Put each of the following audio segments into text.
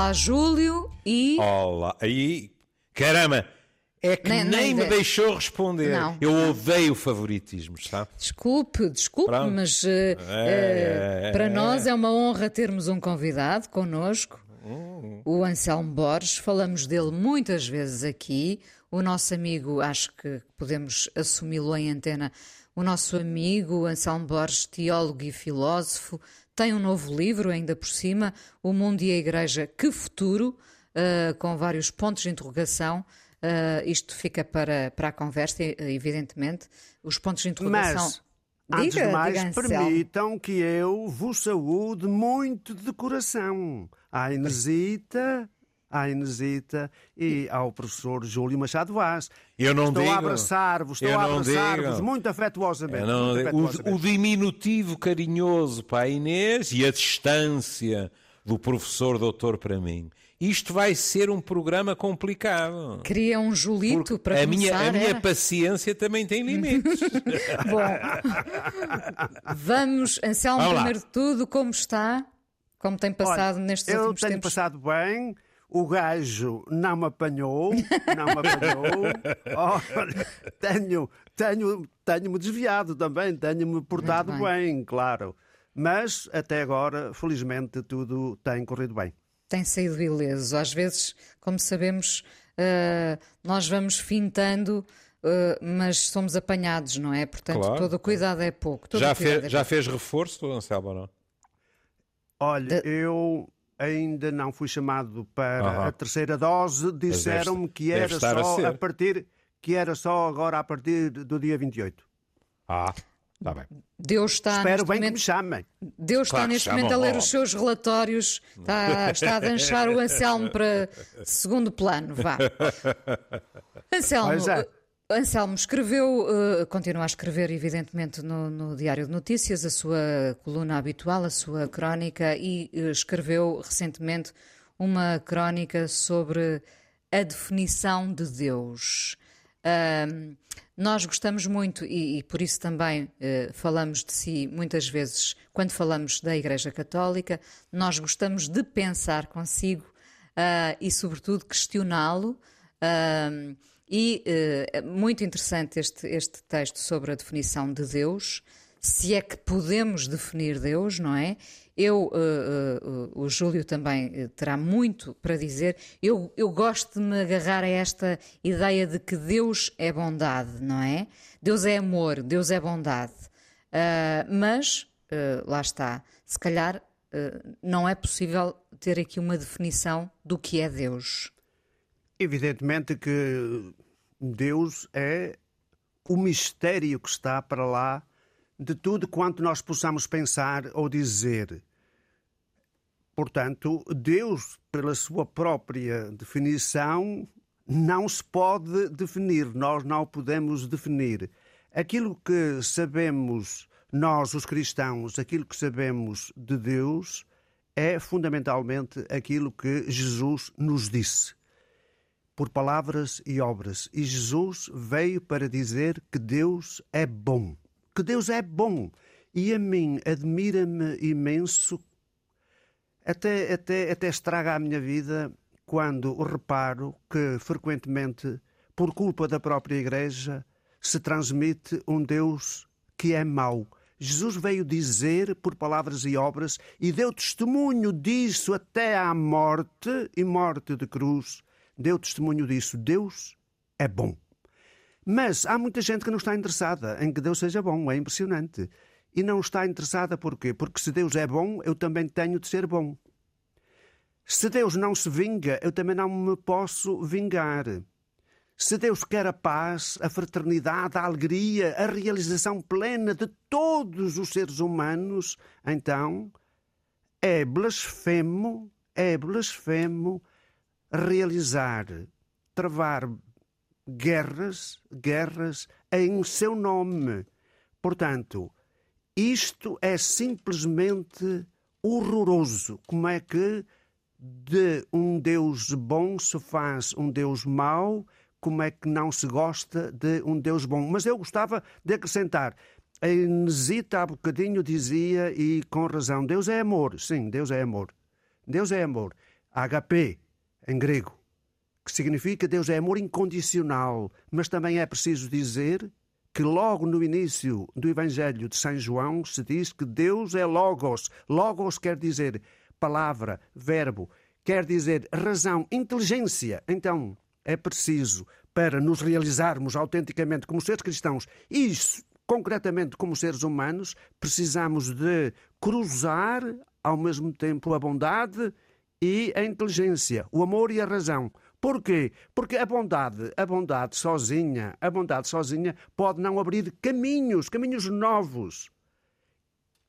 Olá, Júlio e. Olá. Aí, caramba, é que Nem- nem, nem me de- deixou responder. Não, Eu não. odeio favoritismos, sabe? Desculpe, desculpe, Pronto. mas eh, É, eh, para é. nós é uma honra termos um convidado connosco, o Anselmo Borges. Falamos dele muitas vezes aqui. O nosso amigo, acho que podemos assumi-lo em antena, o nosso amigo Anselmo Borges, teólogo e filósofo, tem um novo livro, ainda por cima, O Mundo e a Igreja, Que Futuro, eh, com vários pontos de interrogação. Eh, isto fica para, para a conversa, evidentemente. Os pontos de interrogação. Mas, antes Diga, de mais, permitam que eu vos saúde muito de coração. À Inesita, à Inesita e ao professor Júlio Machado Vaz. Eu não estou digo. a abraçar-vos, estou Eu a abraçar-vos muito afetuosamente. Eu muito o, afetuosamente. o diminutivo carinhoso para a Inês e a distância do professor doutor para mim. Isto vai ser um programa complicado. Queria um Julito Porque para a minha, começar. a minha era? paciência também tem limites. Bom, vamos, Anselmo, Vamos primeiro de tudo, como está? Como tem passado Olha, nestes eu últimos tenho tempos? passado bem. O gajo não me apanhou, não me apanhou. Olha, tenho, tenho, tenho-me desviado também, tenho-me portado Muito bem. claro. Mas até agora, felizmente, tudo tem corrido bem. Tem saído ileso. Às vezes, como sabemos, eh, nós vamos fintando, eh, mas somos apanhados, não é? Portanto, Claro. todo o cuidado é pouco. todo já, fez, é já pouco. fez reforço, Anselmo, ou não? Olha, eu ainda não fui chamado para Aham. a terceira dose. Disseram-me que era a só ser. a partir que era só agora a partir do dia 28. Ah, está bem. Deus está Espero neste bem que momento, me chamem. Deus está Claro que neste chamam momento a ler os seus relatórios, está, está a dançar o Anselmo para segundo plano. Vá. Anselmo, Pois é. Anselmo escreveu, eh, continua a escrever, evidentemente, no, no Diário de Notícias, a sua coluna habitual, a sua crónica, e eh, escreveu recentemente uma crónica sobre a definição de Deus. Nós gostamos muito, e, e por isso também eh, falamos de si muitas vezes quando falamos da Igreja Católica, nós gostamos de pensar consigo ah, e, sobretudo, questioná-lo. E é muito interessante este, este texto sobre a definição de Deus, se é que podemos definir Deus, não é? Eu, eh, eh, o Júlio também terá muito para dizer. Eu, eu gosto de me agarrar a esta ideia de que Deus é bondade, não é? Deus é amor, Deus é bondade. Ah, mas, lá está, se calhar não é possível ter aqui uma definição do que é Deus. Evidentemente que Deus é o mistério que está para lá de tudo quanto nós possamos pensar ou dizer. Portanto, Deus, pela sua própria definição, não se pode definir, nós não podemos definir. Aquilo que sabemos, nós, os cristãos, aquilo que sabemos de Deus é fundamentalmente aquilo que Jesus nos disse por palavras e obras. E Jesus veio para dizer que Deus é bom. Que Deus é bom. E a mim admira-me imenso, até, até, até estraga a minha vida, quando reparo que frequentemente, por culpa da própria Igreja, se transmite um Deus que é mau. Jesus veio dizer por palavras e obras e deu testemunho disso até à morte e morte de cruz. Deu testemunho disso. Deus é bom. Mas há muita gente que não está interessada em que Deus seja bom. É impressionante. E não está interessada porquê? Porque se Deus é bom, eu também tenho de ser bom. Se Deus não se vinga, eu também não me posso vingar. Se Deus quer a paz, a fraternidade, a alegria, a realização plena de todos os seres humanos, então é blasfemo, é blasfemo realizar, travar guerras, guerras em seu nome. Portanto, isto é simplesmente horroroso. Como é que de um Deus bom se faz um Deus mau? Como é que não se gosta de um Deus bom? Mas eu gostava de acrescentar. A Inesita há bocadinho dizia, e com razão, Deus é amor. Sim, Deus é amor. Deus é amor. HP, em grego, que significa Deus é amor incondicional, mas também é preciso dizer que logo no início do Evangelho de São João se diz que Deus é Logos. Logos quer dizer palavra, verbo, quer dizer razão, inteligência. Então, é preciso, para nos realizarmos autenticamente como seres cristãos, isso concretamente como seres humanos, precisamos de cruzar ao mesmo tempo a bondade e a inteligência, o amor e a razão. Porquê? Porque a bondade, a bondade sozinha, a bondade sozinha pode não abrir caminhos, caminhos novos.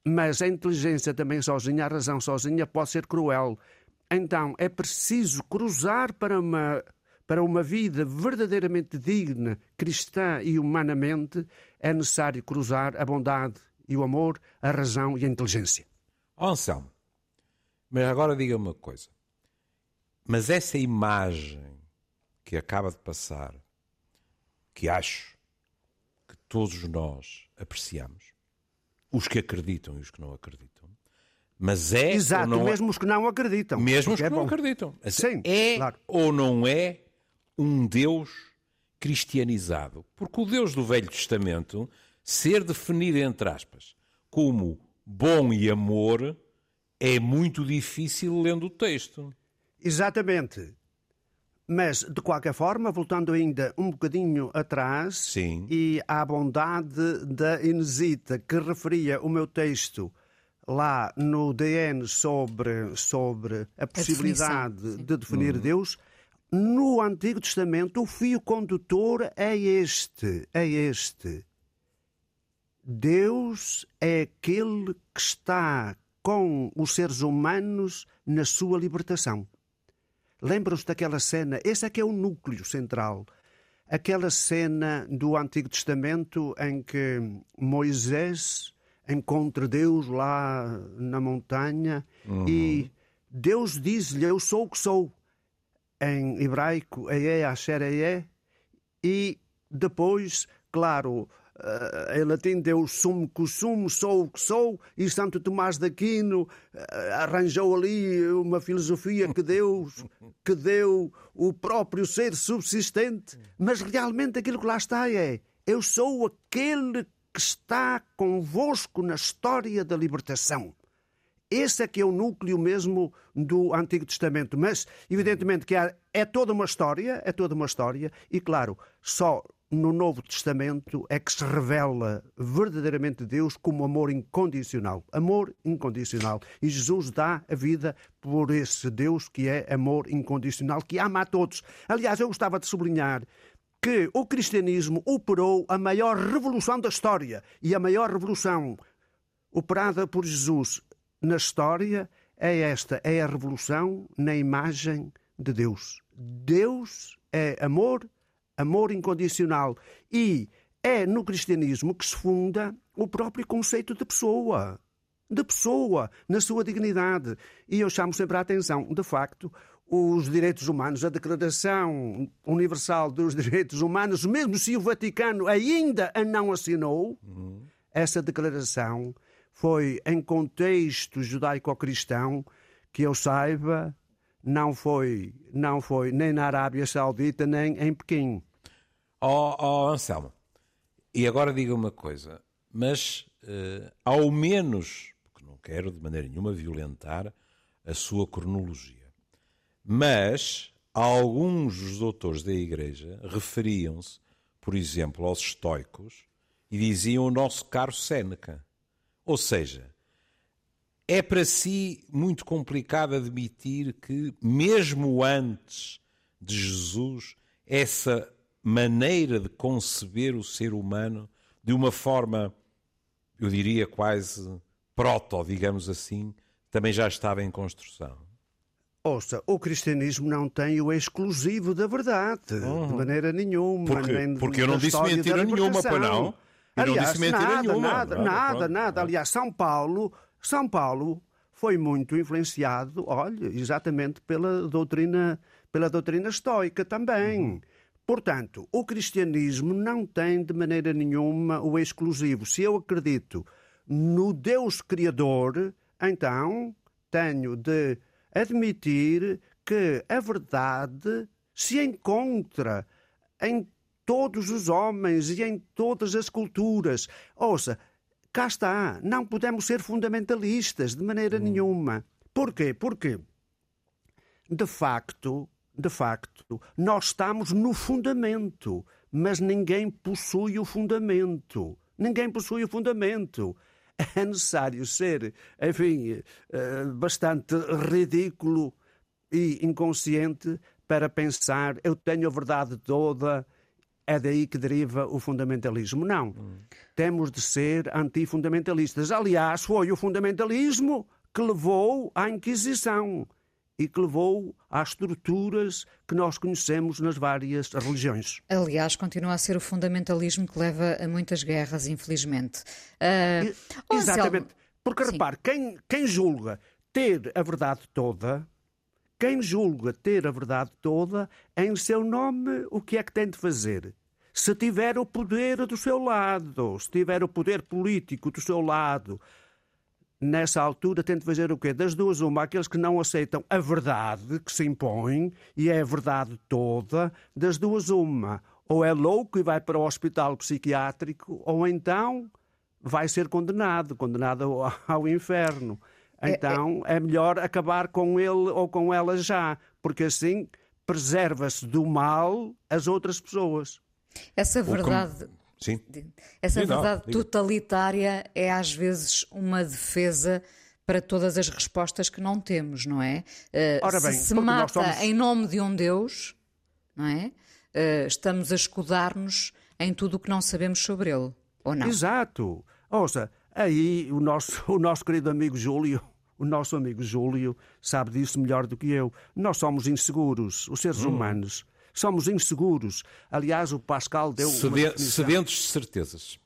Mas a inteligência também sozinha, a razão sozinha pode ser cruel. Então é preciso cruzar para uma para uma vida verdadeiramente digna, cristã e humanamente, é necessário cruzar a bondade e o amor, a razão e a inteligência. Anselmo, mas agora diga uma coisa. Mas essa imagem que acaba de passar, que acho que todos nós apreciamos, os que acreditam e os que não acreditam, mas é. Exato, ou não mesmo os que não acreditam. Mesmo os que é não bom. acreditam. Sim, é claro. ou não é um Deus cristianizado? Porque o Deus do Velho Testamento, ser definido, entre aspas, como bom e amor, é muito difícil lendo o texto. Exatamente. Mas, de qualquer forma, voltando ainda um bocadinho atrás, Sim. e à bondade da Inesita, que referia o meu texto lá no DN sobre, sobre a possibilidade definição, sim. de definir Deus, no Antigo Testamento o fio condutor é este, é este. Deus é aquele que está com os seres humanos na sua libertação. Lembram-se daquela cena? Esse é que é o núcleo central. Aquela cena do Antigo Testamento em que Moisés encontra Deus lá na montanha e Deus diz-lhe: Eu sou o que sou. Em hebraico, Eé, Asher, Eé. E depois, claro, eh, em latim deu sumo que sumo, sou o que sou, e Santo Tomás de Aquino eh, arranjou ali uma filosofia que Deus, que deu o próprio ser subsistente, mas realmente aquilo que lá está é eu sou aquele que está convosco na história da libertação. Esse é que é o núcleo mesmo do Antigo Testamento. Mas, evidentemente, que é toda uma história, é toda uma história, e claro, só no Novo Testamento é que se revela verdadeiramente Deus como amor incondicional. Amor incondicional. E Jesus dá a vida por esse Deus que é amor incondicional, que ama a todos. Aliás, eu gostava de sublinhar que o cristianismo operou a maior revolução da história. E a maior revolução operada por Jesus na história é esta: é a revolução na imagem de Deus. Deus é amor, amor incondicional. E é no cristianismo que se funda o próprio conceito de pessoa. De pessoa, na sua dignidade. E eu chamo sempre a atenção, de facto, os direitos humanos, a Declaração Universal dos Direitos Humanos, mesmo se o Vaticano ainda a não assinou, essa declaração foi em contexto judaico-cristão que eu saiba não foi não foi nem na Arábia Saudita nem em Pequim. Ó ó, Anselmo, e agora diga uma coisa, mas eh, ao menos, porque não quero de maneira nenhuma violentar a sua cronologia, mas alguns dos doutores da Igreja referiam-se, por exemplo, aos estoicos e diziam o nosso caro Séneca. Ou seja, é para si muito complicado admitir que, mesmo antes de Jesus, essa maneira de conceber o ser humano de uma forma, eu diria quase proto, digamos assim, também já estava em construção. Ouça, o cristianismo não tem o exclusivo da verdade, de maneira nenhuma. Porque- nem porque eu não disse mentira nenhuma, pois não? Eu não Aliás, disse mentira nada, nenhuma. Nada, Pronto, nada, pronto, nada. pronto. Aliás, São Paulo, São Paulo foi muito influenciado, olha, exatamente pela doutrina, pela doutrina estoica também. Uhum. Portanto, o cristianismo não tem de maneira nenhuma o exclusivo. Se eu acredito no Deus Criador, então tenho de admitir que a verdade se encontra em todos os homens e em todas as culturas. Ouça, cá está, não podemos ser fundamentalistas de maneira hum. nenhuma. Porquê? Porque, de facto, de facto, nós estamos no fundamento, mas ninguém possui o fundamento. Ninguém possui o fundamento. É necessário ser, enfim, eh, bastante ridículo e inconsciente para pensar eu tenho a verdade toda, é daí que deriva o fundamentalismo. Não. Hum. Temos de ser antifundamentalistas. Aliás, foi o fundamentalismo que levou à Inquisição e que levou às estruturas que nós conhecemos nas várias religiões. Aliás, continua a ser o fundamentalismo que leva a muitas guerras, infelizmente. Uh... Exatamente. Porque Sim. repare, quem, quem julga ter a verdade toda, quem julga ter a verdade toda, em seu nome, o que é que tem de fazer? Se tiver o poder do seu lado, se tiver o poder político do seu lado, nessa altura de fazer o quê? Das duas, uma, aqueles que não aceitam a verdade que se impõe, e é a verdade toda, das duas, uma. Ou é louco e vai para o hospital psiquiátrico, ou então vai ser condenado, condenado ao, ao inferno. Então é, é... é melhor acabar com ele ou com ela já, porque assim preserva-se do mal as outras pessoas. Essa verdade. Sim. Essa verdade totalitária é às vezes uma defesa para todas as respostas que não temos, não é? Uh, Ora bem, se se mata somos... em nome de um Deus, não é? Uh, estamos a escudar-nos em tudo o que não sabemos sobre ele, ou não? Exato. Ouça, aí o nosso, o nosso querido amigo Júlio, o nosso amigo Júlio sabe disso melhor do que eu. Nós somos inseguros, os seres hum. humanos. Somos inseguros. Aliás, o Pascal deu Sede Sedentos de certezas.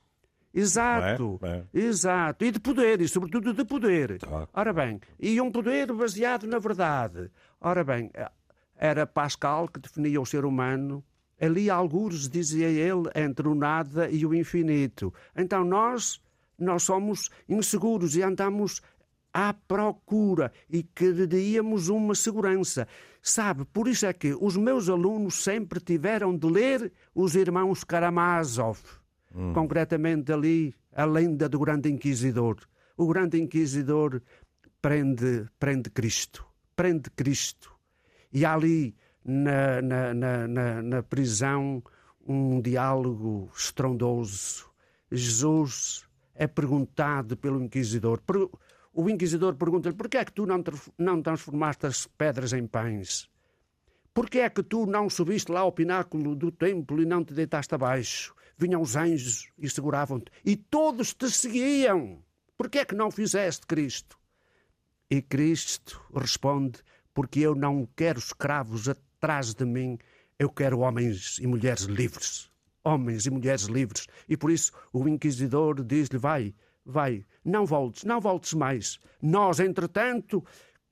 Exato, é? É. exato. E de poder, e sobretudo de poder. Tá. Ora bem, e um poder baseado na verdade. Ora bem, era Pascal que definia o ser humano. Ali, alguns, dizia ele, entre o nada e o infinito. Então nós, nós somos inseguros e andamos à procura e queríamos uma segurança. Sabe, por isso é que os meus alunos sempre tiveram de ler os irmãos Karamazov, hum. concretamente ali, a lenda do Grande Inquisidor. O Grande Inquisidor prende, prende Cristo, prende Cristo. E há ali, na, na, na, na prisão, um diálogo estrondoso. Jesus é perguntado pelo Inquisidor o inquisidor pergunta-lhe: por que é que tu não, não transformaste as pedras em pães? Por que é que tu não subiste lá ao pináculo do templo e não te deitaste abaixo? Vinham os anjos e seguravam-te, e todos te seguiam. Por que é que não fizeste, Cristo? E Cristo responde: Porque eu não quero escravos atrás de mim, eu quero homens e mulheres livres. Homens e mulheres livres. E por isso o inquisidor diz-lhe: Vai, vai, não voltes, não voltes mais. Nós, entretanto,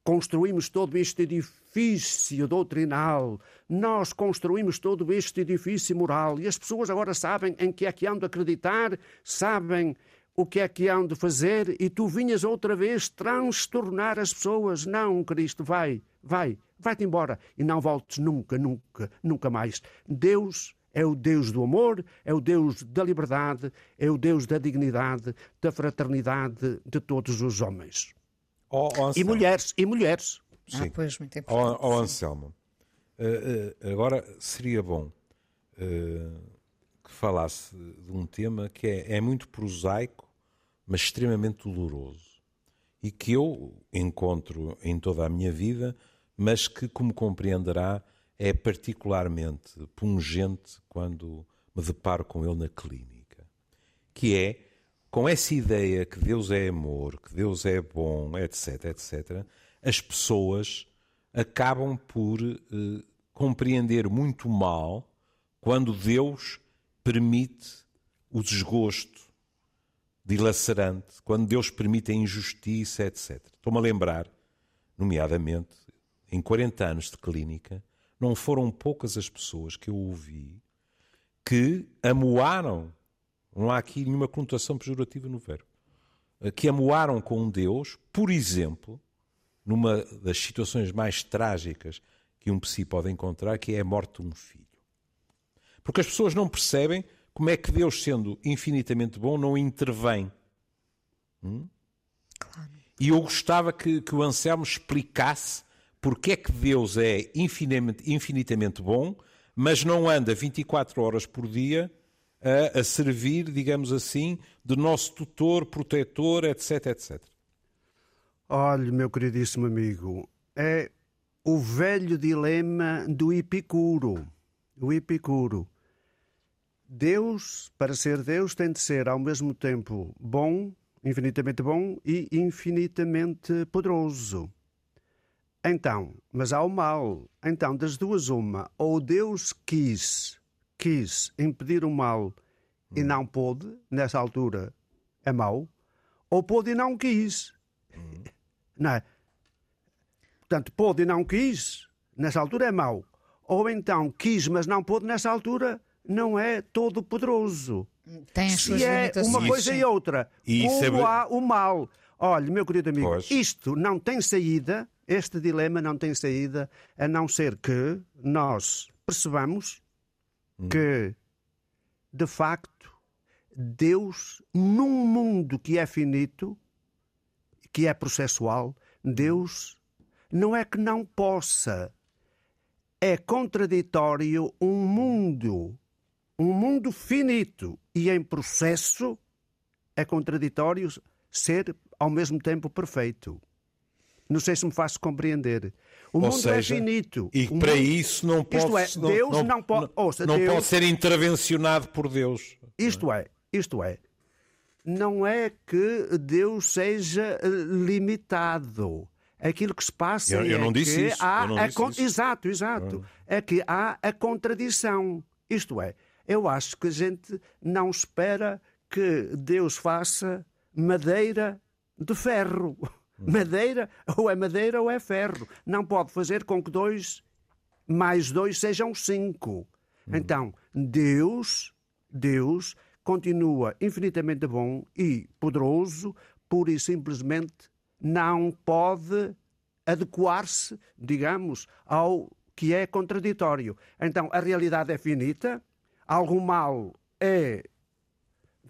construímos todo este edifício doutrinal, nós construímos todo este edifício moral e as pessoas agora sabem em que é que hão de acreditar, sabem o que é que hão de fazer e tu vinhas outra vez transtornar as pessoas. Não, Cristo, vai, vai, vai-te embora e não voltes nunca, nunca, nunca mais. Deus é o Deus do amor, é o Deus da liberdade, é o Deus da dignidade, da fraternidade de todos os homens. Oh, oh, e mulheres, e mulheres. Sim. Ah, pois, muito importante. Oh, oh Anselmo, uh, uh, agora seria bom uh, que falasse de um tema que é, é muito prosaico, mas extremamente doloroso. E que eu encontro em toda a minha vida, mas que, como compreenderá, é particularmente pungente quando me deparo com ele na clínica, que é com essa ideia que Deus é amor, que Deus é bom, etc, etc, as pessoas acabam por eh, compreender muito mal quando Deus permite o desgosto dilacerante, quando Deus permite a injustiça, etc. Estou-me a lembrar, nomeadamente, em 40 anos de clínica, não foram poucas as pessoas que eu ouvi que amoaram, não há aqui nenhuma conotação pejorativa no verbo, eh, que amoaram com Deus, por exemplo, numa das situações mais trágicas que um psi pode encontrar, que é a morte de um filho. Porque as pessoas não percebem como é que Deus, sendo infinitamente bom, não intervém. Hum? Claro. E eu gostava que, que o Anselmo explicasse porque é que Deus é infinitamente, infinitamente bom, mas não anda 24 horas por dia a, a, servir, digamos assim, de nosso tutor, protetor, etc, etc. Olhe, meu queridíssimo amigo, é o velho dilema do Epicuro. O Epicuro. Deus, para ser Deus, tem de ser ao mesmo tempo bom, infinitamente bom e infinitamente poderoso. Então, mas há o mal. Então, das duas, uma. Ou Deus quis, quis impedir o mal e hum. não pôde, nessa altura é mau, ou pôde e não quis. Hum. Não é? Portanto, pôde e não quis, nessa altura é mau. Ou então quis, mas não pôde, nessa altura não é todo poderoso. Tem as Se é uma coisa e outra, e como sabe... há o mal. Olha, meu querido amigo, pois. isto não tem saída, este dilema não tem saída, a não ser que nós percebamos hum. que, de facto, Deus, num mundo que é finito, que é processual, Deus não é que não possa, é contraditório um mundo um mundo finito e em processo, é contraditório ser ao mesmo tempo perfeito. Não sei se me faço compreender. O Ou mundo é seja, é finito. E para isso não pode, isto é, Deus não, não pode, ouça, não Deus... pode ser intervencionado por Deus. Isto é, isto é, não é que Deus seja eh, limitado. Aquilo que se passa eu, eu não é disse que isso. há a, isso. exato, exato, ah. é que há a contradição. Isto é, eu acho que a gente não espera que Deus faça madeira de ferro. Madeira, ou é madeira ou é ferro. Não pode fazer com que dois mais dois sejam cinco. Então, Deus, Deus continua infinitamente bom e poderoso, pura e simplesmente não pode adequar-se, digamos, ao que é contraditório. Então, a realidade é finita, algum mal é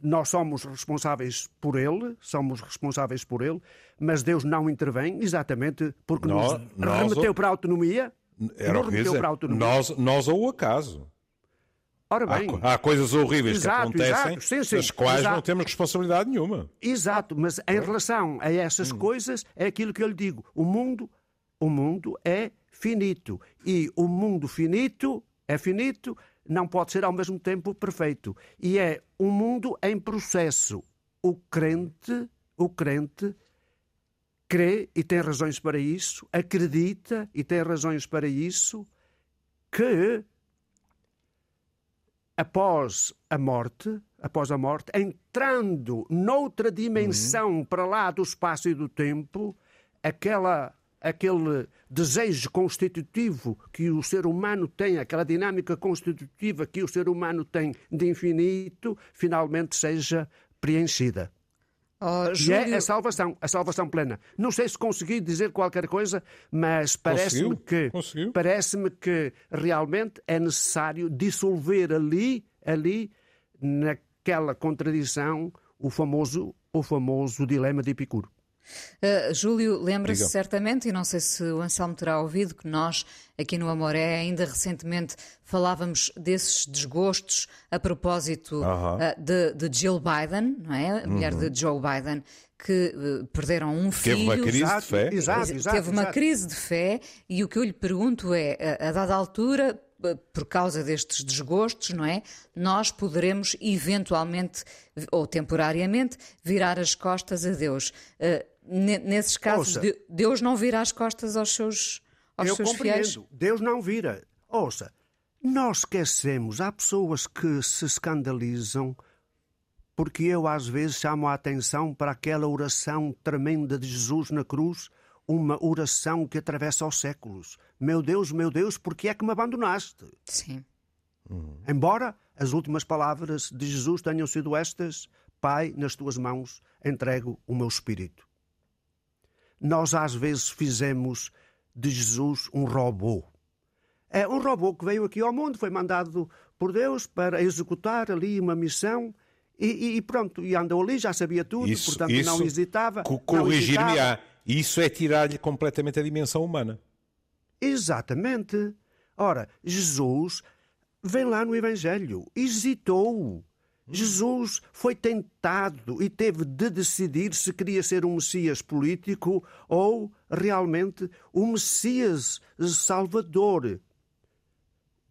nós somos responsáveis por ele, somos responsáveis por ele, mas Deus não intervém exatamente porque nós, nos nós remeteu ou... para a autonomia. Era nos remeteu para a autonomia. Nós, nós ou o acaso. Ora bem, há, há coisas horríveis exato, que acontecem, sim, sim, das quais exato. não temos responsabilidade nenhuma. Exato, mas em relação a essas hum. coisas é aquilo que eu lhe digo. O mundo, o mundo é finito e o mundo finito é finito não pode ser ao mesmo tempo perfeito. E é um mundo em processo. O crente, o crente crê e tem razões para isso, acredita e tem razões para isso, que após a morte, após a morte, entrando noutra dimensão uhum. para lá do espaço e do tempo, aquela aquele desejo constitutivo que o ser humano tem, aquela dinâmica constitutiva que o ser humano tem de infinito, finalmente seja preenchida. Oh, e é a salvação, a salvação plena. Não sei se consegui dizer qualquer coisa, mas parece-me que parece-me que realmente é necessário dissolver ali, ali naquela contradição, o famoso o famoso dilema de Epicuro. Uh, Júlio, lembra-se certamente, e não sei se o Anselmo terá ouvido, que nós, aqui no Amoré, ainda recentemente falávamos desses desgostos a propósito uh -huh. uh, de, de, Jill Biden, não é? A mulher -huh. de Joe Biden, que uh, perderam um filho. Teve uma crise exato, de fé. Exato, exato, Teve uma crise de fé, e o que eu lhe pergunto é, a, a dada altura, por causa destes desgostos, não é? Nós poderemos eventualmente ou temporariamente virar as costas a Deus. Uh, nesses casos, Ouça, Deus não vira as costas aos seus, aos eu seus compreendo. fiéis? Deus não vira. Ouça, nós esquecemos, há pessoas que se escandalizam porque eu às vezes chamo a atenção para aquela oração tremenda de Jesus na cruz, uma oração que atravessa os séculos. Meu Deus, meu Deus, por que é que me abandonaste? Sim. Uhum. Embora as últimas palavras de Jesus tenham sido estas: Pai, nas tuas mãos entrego o meu espírito. Nós às vezes fizemos de Jesus um robô. É um robô que veio aqui ao mundo, foi mandado por Deus para executar ali uma missão e, e pronto, e andou ali, já sabia tudo, isso, portanto isso não hesitava. Corrigir-me-á. Isso é tirar-lhe completamente a dimensão humana. Exatamente. Ora, Jesus vem lá no Evangelho, hesitou. Jesus foi tentado e teve de decidir se queria ser um Messias político ou realmente um Messias salvador.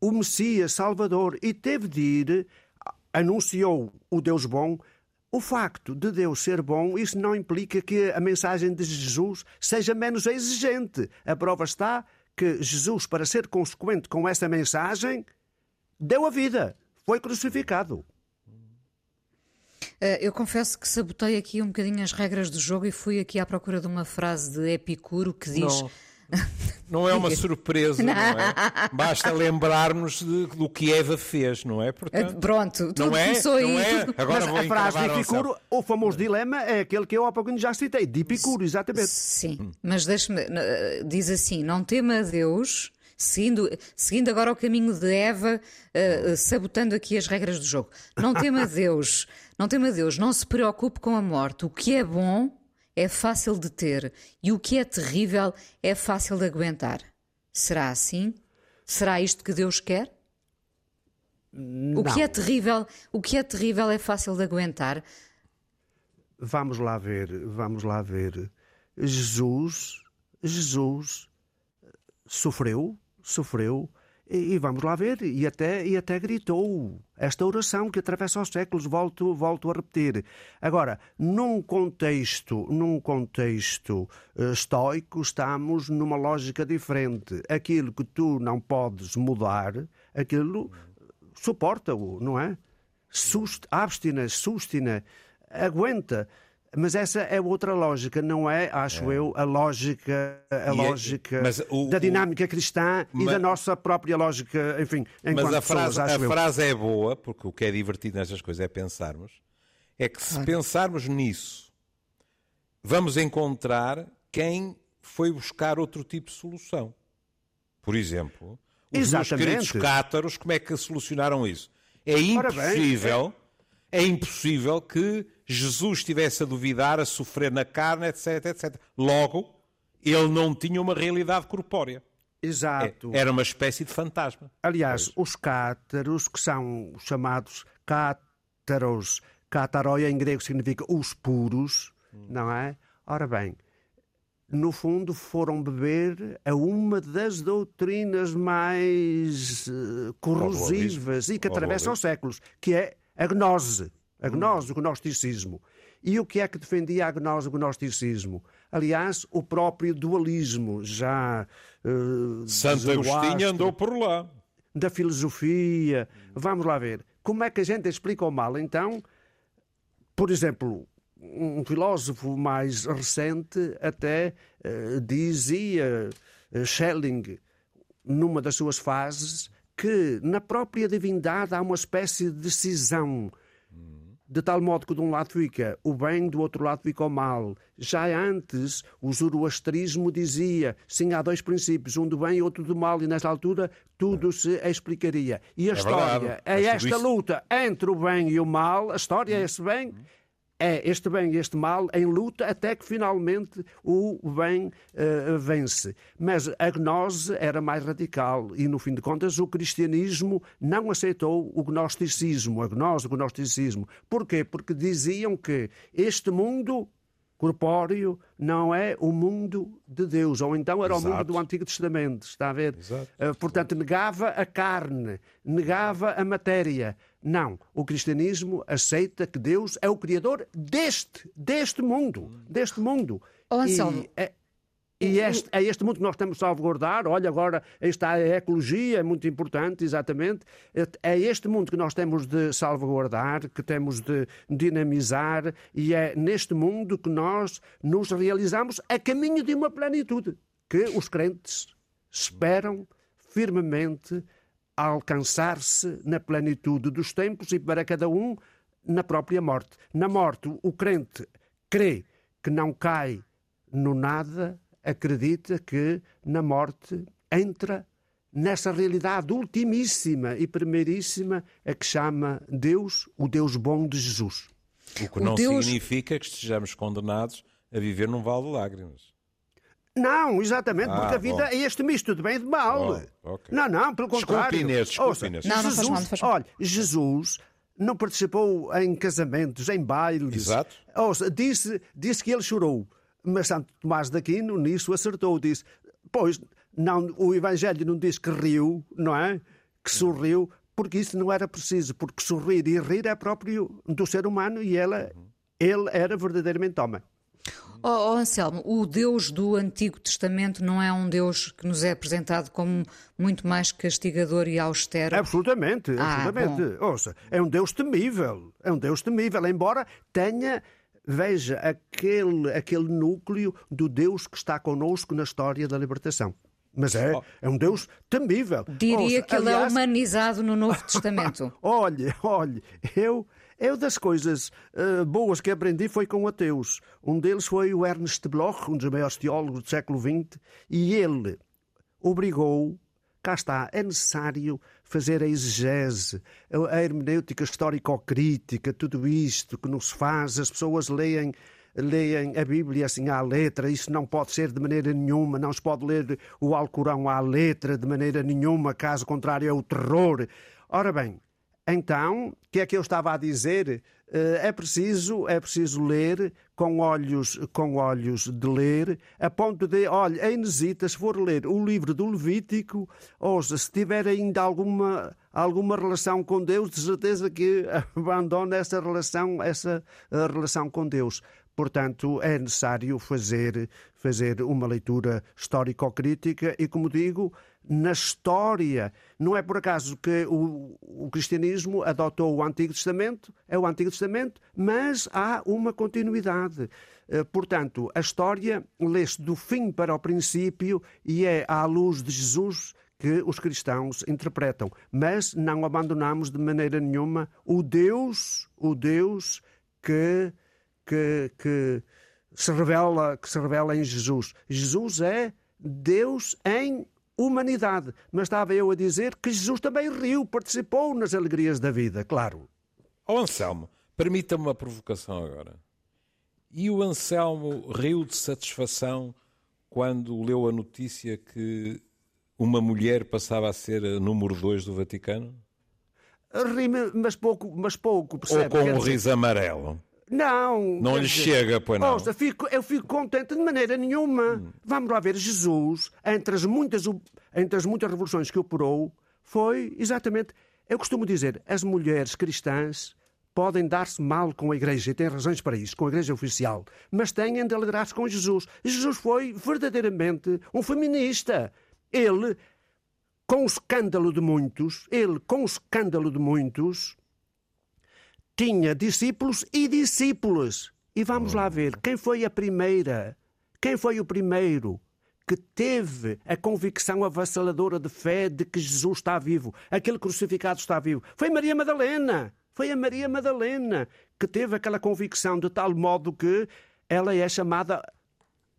O Messias salvador. E teve de ir, anunciou o Deus bom. O facto de Deus ser bom, isso não implica que a mensagem de Jesus seja menos exigente. A prova está que Jesus, para ser consequente com essa mensagem, deu a vida, foi crucificado. Eh, eu confesso que sabotei aqui um bocadinho as regras do jogo e fui aqui à procura de uma frase de Epicuro que diz. Não. Não é uma surpresa, não. não é? Basta lembrarmos de, do que Eva fez, não é? Portanto, Pronto, tudo não é, começou não aí. É? Agora Mas vou a frase de Epicuro, o famoso dilema é aquele que eu há pouco já citei, de Epicuro, exatamente. Sim, mas deixe-me, diz assim: não tema a Deus seguindo, seguindo agora o caminho de Eva, uh, sabotando aqui as regras do jogo. Não tema Deus, não tema Deus, não se preocupe com a morte. O que é bom é fácil de ter e o que é terrível é fácil de aguentar. Será assim? Será isto que Deus quer? Não. O que é terrível, o que é terrível é fácil de aguentar. Vamos lá ver, vamos lá ver. Jesus, Jesus sofreu, sofreu, e, e, vamos lá ver, e até, e até gritou esta oração que atravessa os séculos, volto, volto a repetir. Agora, num contexto, num contexto uh, estoico, estamos numa lógica diferente. Aquilo que tu não podes mudar, aquilo suporta-o, não é? Sust, abstina, sustina, aguenta. Mas essa é outra lógica, não é, acho é. eu, a lógica, a e é- lógica é, o, da dinâmica cristã e da nossa própria lógica, enfim, Mas a frase, pessoas, a frase é boa, porque o que é divertido nestas coisas é pensarmos, é que se pensarmos nisso, vamos encontrar quem foi buscar outro tipo de solução. Por exemplo, os Exatamente. meus queridos cátaros, como é que solucionaram isso? É impossível, bem, é... impossível que Jesus estivesse a duvidar, a sofrer na carne, etc, etc. Logo, ele não tinha uma realidade corpórea. Exato. É, era uma espécie de fantasma. Aliás, pois. os cátaros, que são chamados cátaros, cátaróia em grego significa os puros, hum. não é? Ora bem, no fundo foram beber a uma das doutrinas mais uh, corrosivas e que atravessam os séculos, que é a gnose a gnose, o gnosticismo. E o que é que defendia a gnose, o gnosticismo? Aliás, o próprio dualismo, já. Uh, Santo Agostinho andou por lá. Da filosofia. Vamos lá ver. Como é que a gente explica o mal? Então, por exemplo, um filósofo mais recente até uh, dizia, uh, Schelling, numa das suas fases, que na própria divindade há uma espécie de cisão de tal modo que de um lado fica o bem, do outro lado fica o mal. Já antes, o zoroastrismo dizia, sim, há dois princípios, um do bem e outro do mal, e nesta altura tudo se explicaria. E a é história verdade. é esta isso... luta entre o bem e o mal, a história é esse bem, é este bem e este mal em luta até que finalmente o bem uh, vence. Mas a gnose era mais radical e, no fim de contas, o cristianismo não aceitou o gnosticismo, a gnose, o gnosticismo. Porquê? Porque diziam que este mundo corpóreo não é o mundo de Deus, ou então era Exato. o mundo do Antigo Testamento, está a ver? Uh, portanto, negava a carne, negava a matéria. Não, o cristianismo aceita que Deus é o criador deste, deste mundo, deste mundo. Oh, e, é, e este, é este mundo que nós temos de salvaguardar. Olha, agora está a ecologia, é muito importante, exatamente. É este mundo que nós temos de salvaguardar, que temos de dinamizar, e é neste mundo que nós nos realizamos a caminho de uma plenitude que os crentes esperam firmemente alcançar-se na plenitude dos tempos e para cada um na própria morte. Na morte, o crente crê que não cai no nada acredita que na morte entra nessa realidade ultimíssima e primeiríssima a que chama Deus, o Deus bom de Jesus. O que não Deus... significa que estejamos condenados a viver num vale de lágrimas. Não, exatamente, ah, porque a vida bom. é este misto de bem e de mal. Oh, okay. Não, não, pelo contrário. Inês, desculpe, Inês. Não, Jesus, não faz mal, não faz mal. Olha, Jesus não participou em casamentos, em bailes. Exato. Ouça, disse, disse que ele chorou. Mas Santo Tomás de Aquino nisso acertou. Disse, pois, não, o Evangelho não diz que riu, não é? Que sorriu, porque isso não era preciso, porque sorrir e rir é próprio do ser humano e ela, ele era verdadeiramente homem. Oh, oh, Anselmo, o Deus do Antigo Testamento não é um Deus que nos é apresentado como muito mais castigador e austero? Absolutamente, ah, absolutamente. Ouça, é um Deus temível, é um Deus temível, embora tenha veja aquele, aquele núcleo do Deus que está conosco na história da libertação. Mas é, é um Deus temível. Diria que ele é aliás... é humanizado no Novo Testamento. olhe, olhe, eu, eu das coisas uh, boas que aprendi foi com ateus. Um deles foi o Ernst Bloch, um dos maiores teólogos do século XX, e ele obrigou, cá está, é necessário fazer a exegese, a hermenêutica histórico-crítica, tudo isto que nos faz, as pessoas leem leem a Bíblia assim à letra, isso não pode ser de maneira nenhuma, não se pode ler o Alcorão à letra de maneira nenhuma, caso contrário é o terror. Ora bem, então, o que é que eu estava a dizer? Eh, é preciso, é preciso ler com olhos, com olhos de ler, a ponto de, olha, a Inesita, se for ler o livro do Levítico, ou se tiver ainda alguma, alguma relação com Deus, de certeza que abandona essa relação, essa eh, relação com Deus. Portanto, é necessário fazer, fazer uma leitura histórico-crítica e, como digo, na história. Não é por acaso que o, o, cristianismo adotou o Antigo Testamento, é o Antigo Testamento, mas há uma continuidade. Eh, portanto, a história lê-se do fim para o princípio e é à luz de Jesus que os cristãos interpretam. Mas não abandonamos de maneira nenhuma o Deus, o Deus que que, que, se revela, que se revela em Jesus. Jesus é Deus em humanidade. Mas estava eu a dizer que Jesus também riu, participou nas alegrias da vida, claro. Ó oh, Anselmo, permita-me uma provocação agora. E o Anselmo riu de satisfação quando leu a notícia que uma mulher passava a ser a número 2 do Vaticano? Ri, mas pouco, mas pouco, percebe? Ou com o riso amarelo? Não. Não lhe dizer, chega, pois não. Ouça, fico, eu fico contente de maneira nenhuma. Hum. Vamos lá ver, Jesus, entre as, muitas, entre as muitas revoluções que operou, foi exatamente. Eu costumo dizer, as mulheres cristãs podem dar-se mal com a Igreja, e têm razões para isso, com a Igreja oficial, mas têm de alegrar-se com Jesus. Jesus foi verdadeiramente um feminista. Ele, com o escândalo de muitos, ele, com o escândalo de muitos, tinha discípulos e discípulas. E vamos lá ver quem foi a primeira, quem foi o primeiro que teve a convicção avassaladora de fé de que Jesus está vivo, aquele crucificado está vivo. Foi Maria Madalena. Foi a Maria Madalena que teve aquela convicção de tal modo que ela é chamada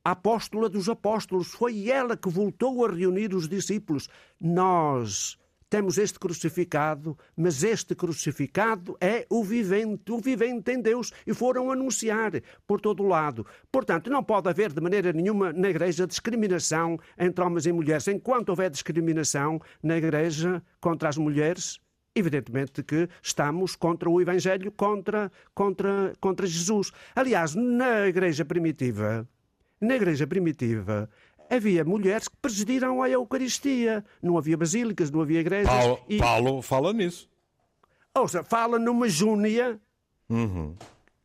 apóstola dos apóstolos. Foi ela que voltou a reunir os discípulos. Nós temos este crucificado, mas este crucificado é o vivente, o vivente em Deus, e foram anunciar por todo o lado. Portanto, não pode haver de maneira nenhuma na Igreja discriminação entre homens e mulheres. Enquanto houver discriminação na Igreja contra as mulheres, evidentemente que estamos contra o Evangelho, contra, contra, contra Jesus. Aliás, na Igreja primitiva, na Igreja primitiva, havia mulheres que presidiram a Eucaristia. Não havia basílicas, não havia igrejas. Paulo, e... Paulo fala nisso. Ou seja, fala numa júnia uhum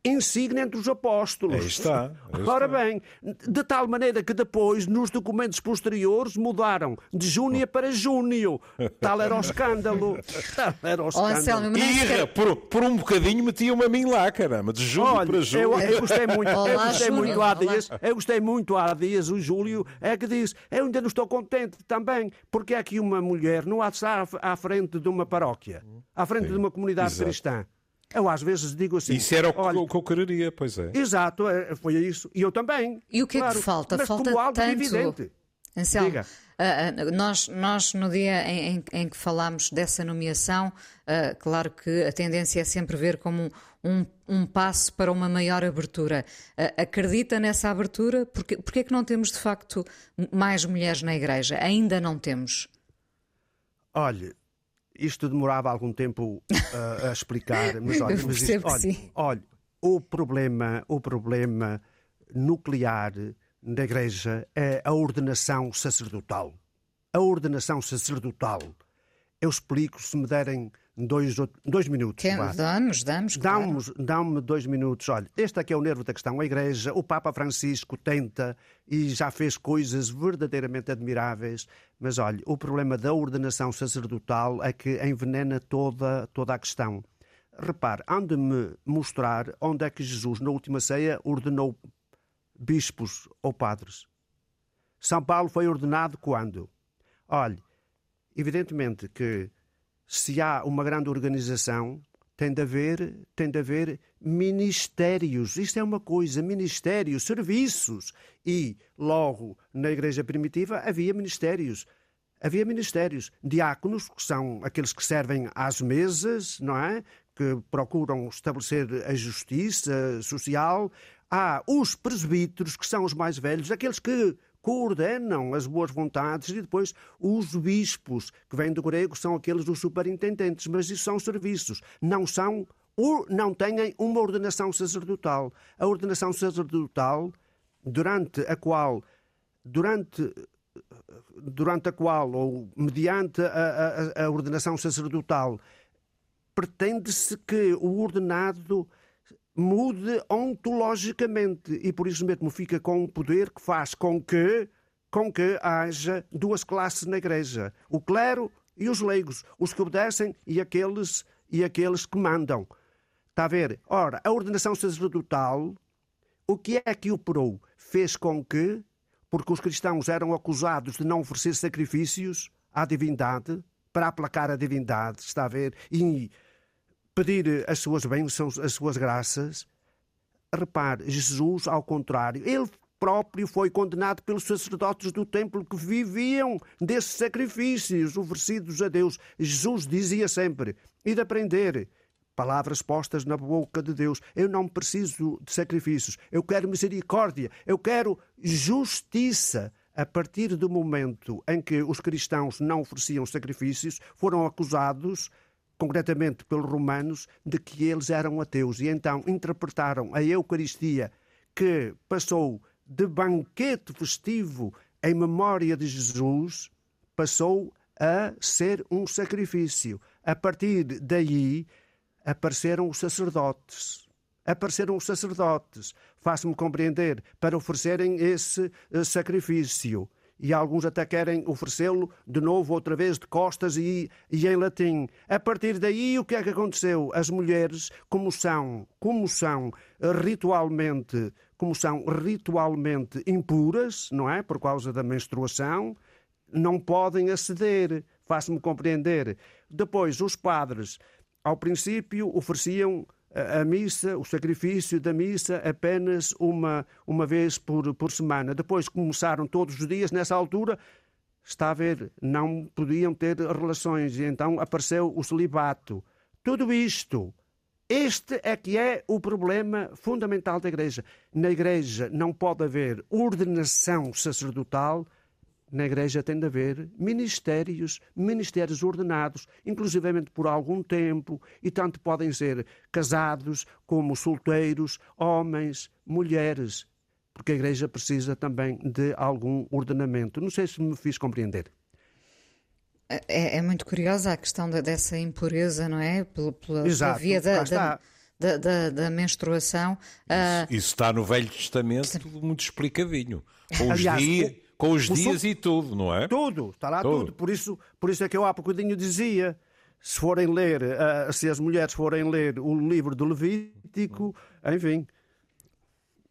insígnia entre os apóstolos. Aí está. Aí Ora bem, de tal maneira que depois, nos documentos posteriores, mudaram de Júnia para Júnio. Tal era o escândalo. Tal era o escândalo. Oh, Anselmo, Irra, por, por um bocadinho metia-me a mim lá, caramba, de Júlio Olha, para Júlio. Eu, eu gostei muito, Olá, eu gostei Júlio. muito há dias, eu gostei muito há dias, o Júlio é que disse, eu ainda não estou contente também, porque é aqui uma mulher não há de estar à frente de uma paróquia, à frente Sim, de uma comunidade exato. cristã. Eu às vezes digo assim. Isso era o que, olha, que eu quereria, pois é. Exato, é, foi isso. E eu também. E o que claro, é que falta? Mas falta como algo tanto... evidente. Anselmo, uh, nós, nós no dia em, em, em, que falámos dessa nomeação, uh, claro que a tendência é sempre ver como um, um passo para uma maior abertura. Uh, acredita nessa abertura? Porque, porque é que não temos, de facto, mais mulheres na Igreja? Ainda não temos. Olhe, isto demorava algum tempo uh, a explicar, mas olha, mas isto, olha, olha, o problema, o problema nuclear da Igreja é a ordenação sacerdotal. A ordenação sacerdotal. Eu explico se me derem dois, dois minutos. Dá-nos, damos. Dá-me claro. dá dois minutos. Olha, este aqui é o nervo da questão. A Igreja, o Papa Francisco tenta e já fez coisas verdadeiramente admiráveis, mas olha, o problema da ordenação sacerdotal é que envenena toda, toda a questão. Repare, ande-me mostrar onde é que Jesus, na última ceia, ordenou bispos ou padres. São Paulo foi ordenado quando? Olhe, evidentemente que se há uma grande organização, tem de haver, tem de haver ministérios. Isto é uma coisa, ministérios, serviços. E logo na igreja primitiva havia ministérios. Havia ministérios, diáconos, que são aqueles que servem às mesas, não é? Que procuram estabelecer a justiça social, há os presbíteros, que são os mais velhos, aqueles que coordenam as boas vontades, e depois os bispos, que vêm do grego, são aqueles dos superintendentes, mas isso são serviços, não são não têm uma ordenação sacerdotal. A ordenação sacerdotal, durante a qual, durante, durante a qual, ou mediante a, a, a ordenação sacerdotal, pretende-se que o ordenado mude ontologicamente e por isso mesmo fica com um poder que faz com que com que haja duas classes na igreja, o clero e os leigos, os que obedecem e aqueles e aqueles que mandam. Está a ver? Ora, a ordenação sacerdotal, o que é que operou? Fez com que, porque os cristãos eram acusados de não oferecer sacrifícios à divindade, para aplacar a divindade, está a ver? E pedir as suas bênçãos, as suas graças. Repare, Jesus, ao contrário, ele próprio foi condenado pelos sacerdotes do templo que viviam desses sacrifícios oferecidos a Deus. Jesus dizia sempre: e de aprender. Palavras postas na boca de Deus. Eu não preciso de sacrifícios. Eu quero misericórdia. Eu quero justiça. A partir do momento em que os cristãos não ofereciam sacrifícios, foram acusados concretamente pelos romanos, de que eles eram ateus. E então interpretaram a Eucaristia, que passou de banquete festivo em memória de Jesus, passou a ser um sacrifício. A partir daí apareceram os sacerdotes. Apareceram os sacerdotes, faço-me compreender, para oferecerem esse eh, sacrifício e alguns até querem oferecê-lo de novo, outra vez, de costas e, e em latim. A partir daí, o que é que aconteceu? As mulheres, como são, como são ritualmente, como são ritualmente impuras, não é? Por causa da menstruação, não podem aceder. Faço-me compreender. Depois, os padres, ao princípio, ofereciam a missa, o sacrifício da missa apenas uma, uma vez por, por semana. Depois começaram todos os dias, nessa altura, está a ver, não podiam ter relações e então apareceu o celibato. Tudo isto, este é que é o problema fundamental da Igreja. Na Igreja não pode haver ordenação sacerdotal na Igreja tem de haver ministérios, ministérios ordenados, inclusivamente por algum tempo, e tanto podem ser casados como solteiros, homens, mulheres, porque a Igreja precisa também de algum ordenamento. Não sei se me fiz compreender. É, é muito curiosa a questão da, dessa impureza, não é? Pela, pela, Exato, pela via da, da, da, da, da, menstruação. Isso, uh... isso, está no Velho Testamento, tudo muito explicadinho. Com os Aliás, dias com os dias e tudo, não é? Tudo, está lá tudo. tudo. Por, isso, por isso é que eu há bocadinho dizia: se forem ler, uh, se as mulheres forem ler o livro do Levítico, enfim.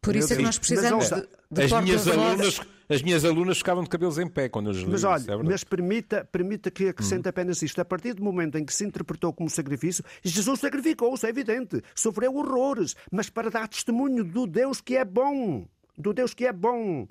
Por isso é que nós precisamos de, de as, minhas alunas, as minhas alunas ficavam de cabelos em pé quando eu li Mas olha, é mas permita, permita que acrescente hum. apenas isto. A partir do momento em que se interpretou como sacrifício, Jesus sacrificou-se, é evidente. Sofreu horrores, mas para dar testemunho do Deus que é bom. Do Deus que é bom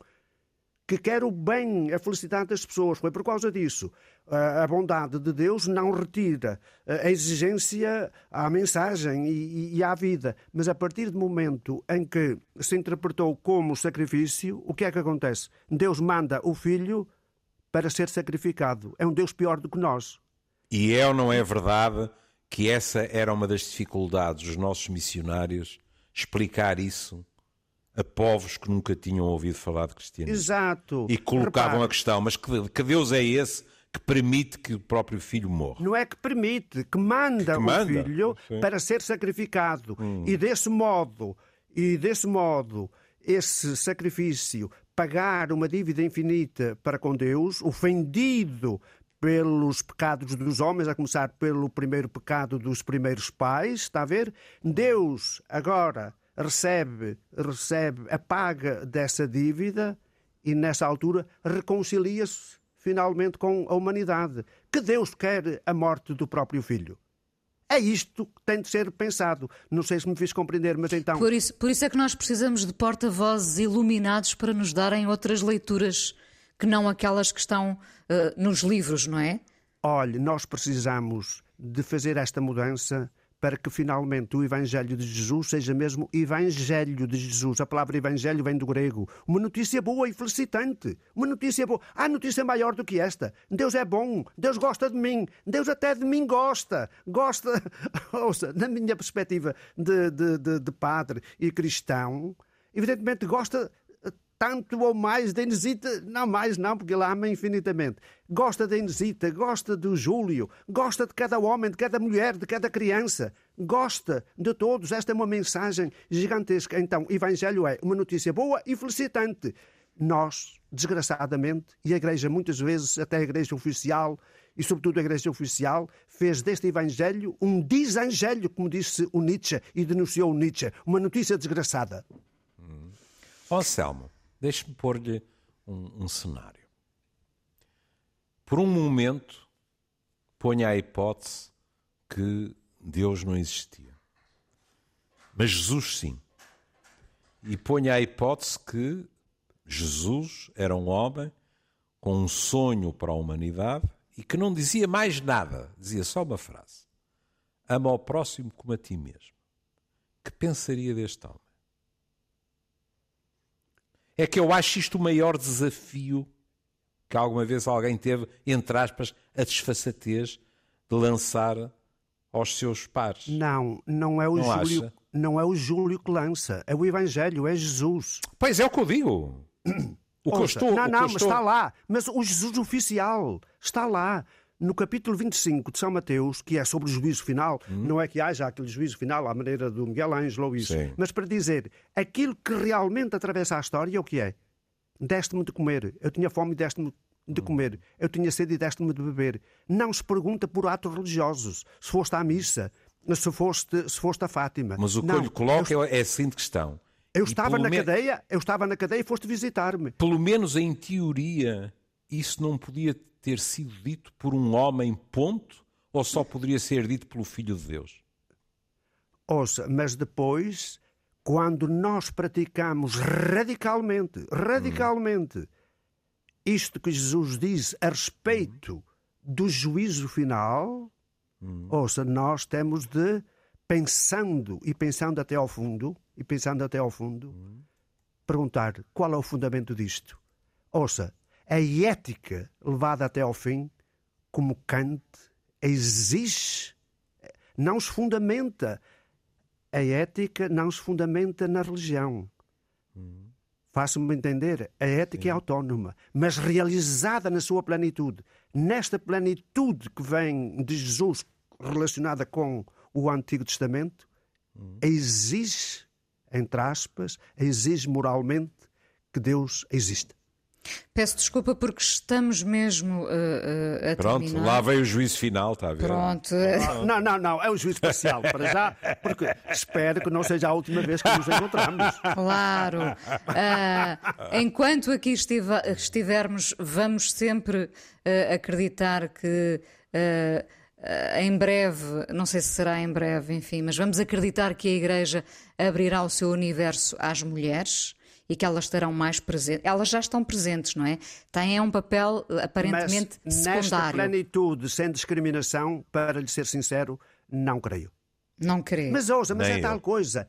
que quer o bem, a felicidade das pessoas. Foi por causa disso. A bondade de Deus não retira a exigência à mensagem e, à vida. Mas a partir do momento em que se interpretou como sacrifício, o que é que acontece? Deus manda o filho para ser sacrificado. É um Deus pior do que nós. E é ou não é verdade que essa era uma das dificuldades dos nossos missionários, explicar isso a povos que nunca tinham ouvido falar de cristianismo. Exato. E colocavam Repare. a questão, mas que, que, Deus é esse que permite que o próprio filho morra? Não é que permite, que manda, que manda. o filho Sim. para ser sacrificado. Hum. E desse modo, e desse modo, esse sacrifício pagar uma dívida infinita para com Deus, ofendido pelos pecados dos homens, a começar pelo primeiro pecado dos primeiros pais, está a ver? Deus agora recebe, recebe a paga dessa dívida e nessa altura reconcilia-se finalmente com a humanidade. Que Deus quer a morte do próprio filho. É isto que tem de ser pensado. Não sei se me fiz compreender, mas então. Por isso, por isso é que nós precisamos de porta-vozes iluminados para nos darem outras leituras que não aquelas que estão uh, nos livros, não é? Olhe, nós precisamos de fazer esta mudança para que finalmente o Evangelho de Jesus seja mesmo Evangelho de Jesus. A palavra Evangelho vem do grego. Uma notícia boa e felicitante. Uma notícia boa. Há notícia maior do que esta. Deus é bom. Deus gosta de mim. Deus até de mim gosta. Gosta, ouça, na minha perspectiva de, de, de, de padre e cristão, evidentemente gosta tanto ou mais da Inesita, não mais não, porque ele ama infinitamente. Gosta da Inesita, gosta do Júlio, gosta de cada homem, de cada mulher, de cada criança, gosta de todos. Esta é uma mensagem gigantesca. Então, o Evangelho é uma notícia boa e felicitante. Nós, desgraçadamente, e a Igreja muitas vezes, até a Igreja oficial, e sobretudo a Igreja oficial, fez deste Evangelho um desangelho, como disse o Nietzsche e denunciou o Nietzsche, uma notícia desgraçada. Hum. Anselmo, Deixe-me pôr-lhe um, um cenário. Por um momento, ponha a hipótese que Deus não existia. Mas Jesus sim. E ponha a hipótese que Jesus era um homem com um sonho para a humanidade e que não dizia mais nada, dizia só uma frase: Ama ao próximo como a ti mesmo. Que pensaria deste homem? É que eu acho isto o maior desafio que alguma vez alguém teve, entre aspas, a desfaçatez de lançar aos seus pares. Não, não é o não Júlio, acha? não é o Júlio que lança, é o Evangelho, é Jesus. Pois é o que eu digo. O que Ouça, eu estou, não, não, mas estou... está lá. Mas o Jesus oficial está lá no capítulo 25 de São Mateus, que é sobre o juízo final, hum. não é que haja aquele juízo final à maneira do Miguel Ângelo ou isso, Sim. mas para dizer aquilo que realmente atravessa a história é o que é. Deste-me de comer, eu tinha fome e deste-me de hum. comer, eu tinha sede e deste-me de beber. Não se pergunta por atos religiosos, se foste à missa, se foste, se foste a Fátima. Mas o que não, eu lhe coloco eu... é a seguinte questão. Eu estava na me... cadeia, eu estava na cadeia e foste visitar-me. Pelo menos em teoria, isso não podia ter sido dito por um homem, ponto, ou só poderia ser dito pelo Filho de Deus? Ouça, mas depois, quando nós praticamos radicalmente, radicalmente, hum. isto que Jesus diz a respeito do juízo final, hum. ouça, nós temos de, pensando e pensando até ao fundo, e pensando até ao fundo, hum. perguntar qual é o fundamento disto. Ouça, a ética levada até ao fim, como Kant exige, não se fundamenta. A ética não se fundamenta na religião. Hum. Faço-me entender, a ética é Sim. é autónoma, mas realizada na sua plenitude. Nesta plenitude que vem de Jesus relacionada com o Antigo Testamento, hum. exige, entre aspas, exige moralmente que Deus exista. Peço desculpa porque estamos mesmo uh, uh, a Pronto, terminar. lá veio o juízo final, está a ver? Pronto. Não, não, não, é o juízo parcial, para já, porque espero que não seja a última vez que nos encontramos. Claro. Uh, enquanto aqui estive, estivermos, vamos sempre acreditar que em breve, não sei se será em breve, enfim, mas vamos acreditar que a Igreja abrirá o seu universo às mulheres e que elas estarão mais presentes. Elas já estão presentes, não é? Têm um papel eh, aparentemente Mas secundário. nesta plenitude, sem discriminação, para lhe ser sincero, não creio. Não creio. Mas ouça, mas Nem é eu. tal coisa.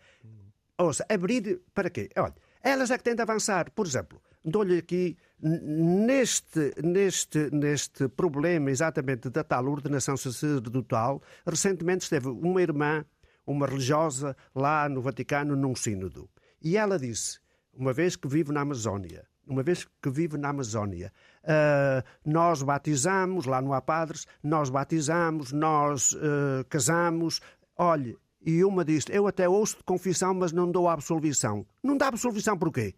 Ouça, abrir para quê? Olha, elas é que têm de avançar. Por exemplo, dou-lhe aqui neste, neste, neste problema exatamente da tal ordenação sacerdotal. Recentemente esteve uma irmã, uma religiosa, lá no Vaticano, num sínodo. E ela disse, uma vez que vive na Amazónia, uma vez que vive na Amazónia, ah, nós batizamos, lá não há padres, nós batizamos, nós ah, casamos. Olhe, e uma disse: Eu até ouço de confissão, mas não dou absolvição. Não dá absolvição porquê?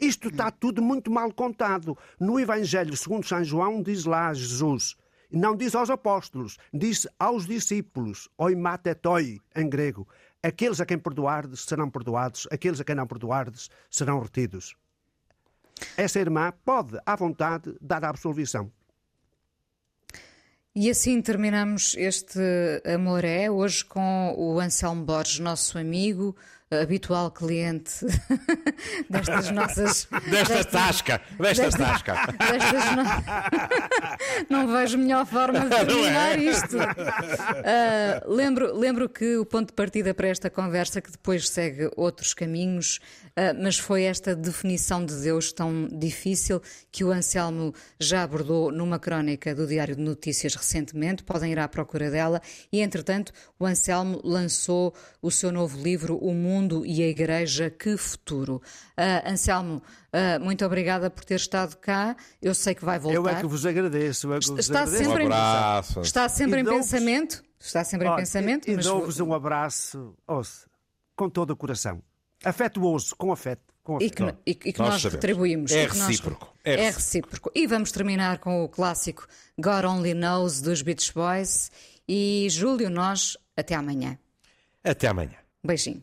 Isto está tudo muito mal contado. No Evangelho segundo São João diz lá Jesus, não diz aos apóstolos, diz aos discípulos, oi matetoi, em grego. Aqueles a quem perdoardes serão perdoados, aqueles a quem não perdoardes serão retidos. Essa irmã pode, à vontade, dar a absolvição. E assim terminamos este Amor é, hoje com o Anselmo Borges, nosso amigo, habitual cliente destas nossas. Desta tasca, desta desta- tasca. destas no- Não vejo melhor forma de terminar é? isto. Ah, lembro, lembro que o ponto de partida para esta conversa, que depois segue outros caminhos, ah, mas foi esta definição de Deus tão difícil que o Anselmo já abordou numa crónica do Diário de Notícias recentemente. Podem ir à procura dela. E, entretanto, o Anselmo lançou o seu novo livro, O Mundo e a Igreja, Que Futuro. Ah, Anselmo, ah, muito obrigada por ter estado cá. Eu sei que vai voltar. Eu é que vos agradeço. Eu é que vos Está agradeço. sempre, Um em, abraço. está sempre E em pensamento. Está sempre em Olha, pensamento, E, e dou-vos um abraço, ouça, com todo o coração. Afetuoso, com afeto. Com e afeto. que, e, que- e que Nós nós, retribuímos. É e que nós- recíproco. É É recíproco. recíproco. E vamos terminar com o clássico God Only Knows dos Beach Boys. E Júlio, nós, até amanhã. Até amanhã. Beijinho.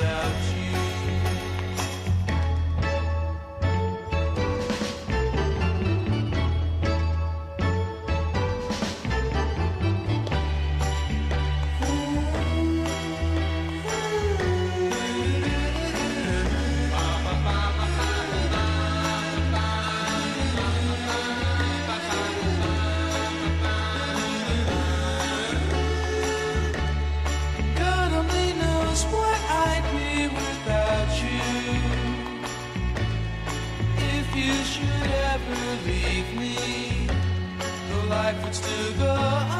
without backwards to go